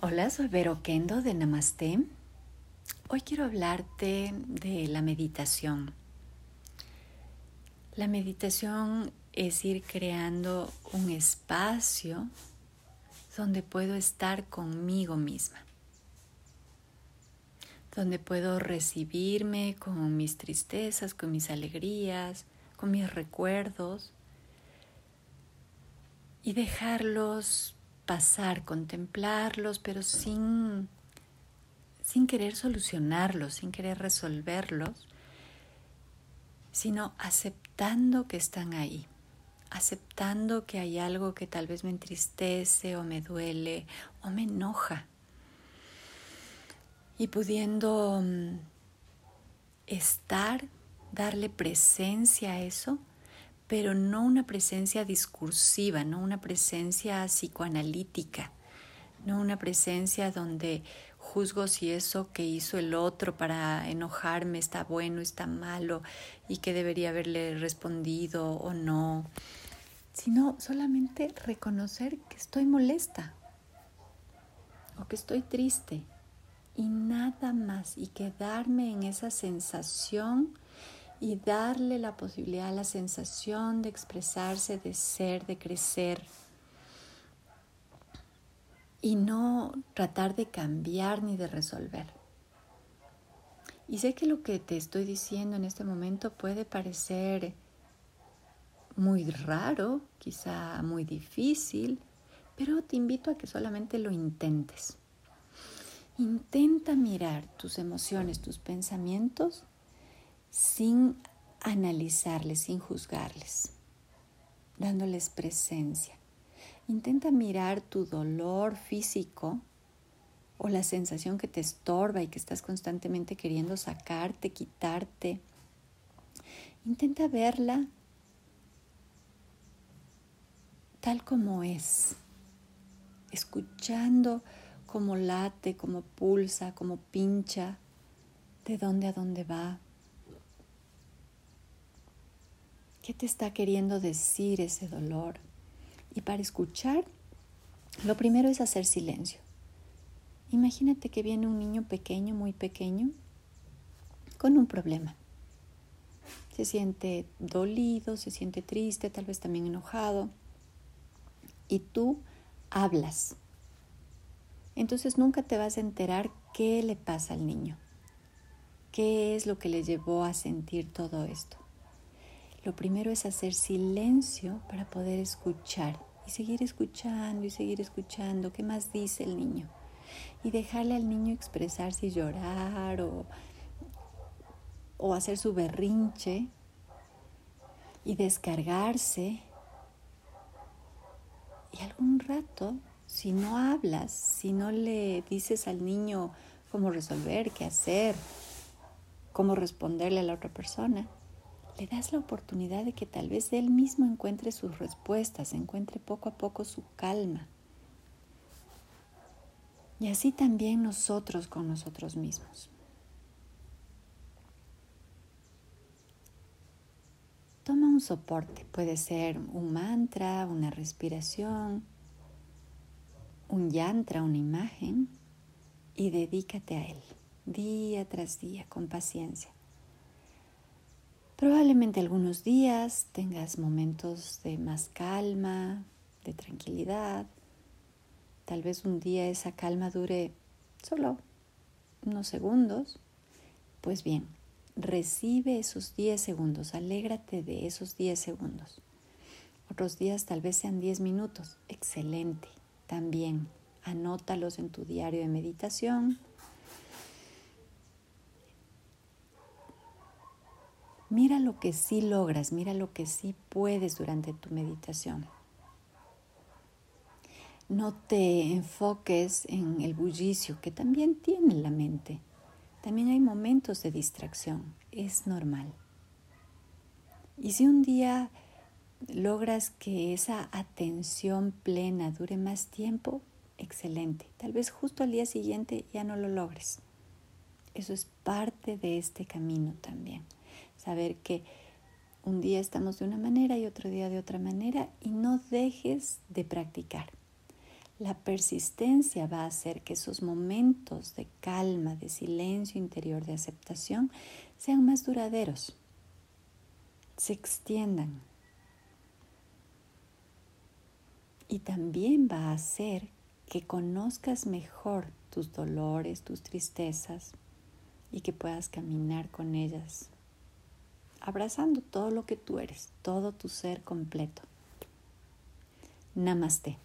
Hola, soy Vero Kendo de Namaste. Hoy quiero hablarte de la meditación. La meditación es ir creando un espacio donde puedo estar conmigo misma, donde puedo recibirme con mis tristezas, con mis alegrías, con mis recuerdos y dejarlos pasar, contemplarlos, pero sin, sin querer solucionarlos, sin querer resolverlos, sino aceptando que están ahí, aceptando que hay algo que tal vez me entristece o me duele o me enoja. Y pudiendo mm, estar, darle presencia a eso pero no una presencia discursiva, no una presencia psicoanalítica, no una presencia donde juzgo si eso que hizo el otro para enojarme está bueno, está malo y que debería haberle respondido o no, sino solamente reconocer que estoy molesta o que estoy triste y nada más y quedarme en esa sensación y darle la posibilidad, la sensación de expresarse, de ser, de crecer y no tratar de cambiar ni de resolver. Y sé que lo que te estoy diciendo en este momento puede parecer muy raro, quizá muy difícil, pero te invito a que solamente lo intentes. Intenta mirar tus emociones, tus pensamientos sin analizarles, sin juzgarles, dándoles presencia. Intenta mirar tu dolor físico o la sensación que te estorba y que estás constantemente queriendo sacarte, quitarte. Intenta verla tal como es, escuchando cómo late, cómo pulsa, cómo pincha, de dónde a dónde va. ¿Qué te está queriendo decir ese dolor? Y para escuchar, lo primero es hacer silencio. Imagínate que viene un niño pequeño, muy pequeño, con un problema. Se siente dolido, se siente triste, tal vez también enojado. Y tú hablas. Entonces nunca te vas a enterar qué le pasa al niño. ¿Qué es lo que le llevó a sentir todo esto? Lo primero es hacer silencio para poder escuchar y seguir escuchando y seguir escuchando qué más dice el niño y dejarle al niño expresarse y llorar o, o hacer su berrinche y descargarse. Y algún rato, si no hablas, si no le dices al niño cómo resolver, qué hacer, cómo responderle a la otra persona, le das la oportunidad de que tal vez él mismo encuentre sus respuestas, encuentre poco a poco su calma. Y así también nosotros con nosotros mismos. Toma un soporte, puede ser un mantra, una respiración, un yantra, una imagen, y dedícate a él día tras día con paciencia. Probablemente algunos días tengas momentos de más calma, de tranquilidad. Tal vez un día esa calma dure solo unos segundos. Pues bien, recibe esos 10 segundos, alégrate de esos 10 segundos. Otros días tal vez sean 10 minutos. Excelente. También anótalos en tu diario de meditación Mira lo que sí logras, mira lo que sí puedes durante tu meditación. No te enfoques en el bullicio que también tiene la mente. También hay momentos de distracción, es normal. Y si un día logras que esa atención plena dure más tiempo, excelente. Tal vez justo al día siguiente ya no lo logres. Eso es parte de este camino también saber que un día estamos de una manera y otro día de otra manera y no dejes de practicar. La persistencia va a hacer que esos momentos de calma, de silencio interior, de aceptación, sean más duraderos, se extiendan. Y también va a hacer que conozcas mejor tus dolores, tus tristezas y que puedas caminar con ellas, abrazando todo lo que tú eres, todo tu ser completo. Namaste.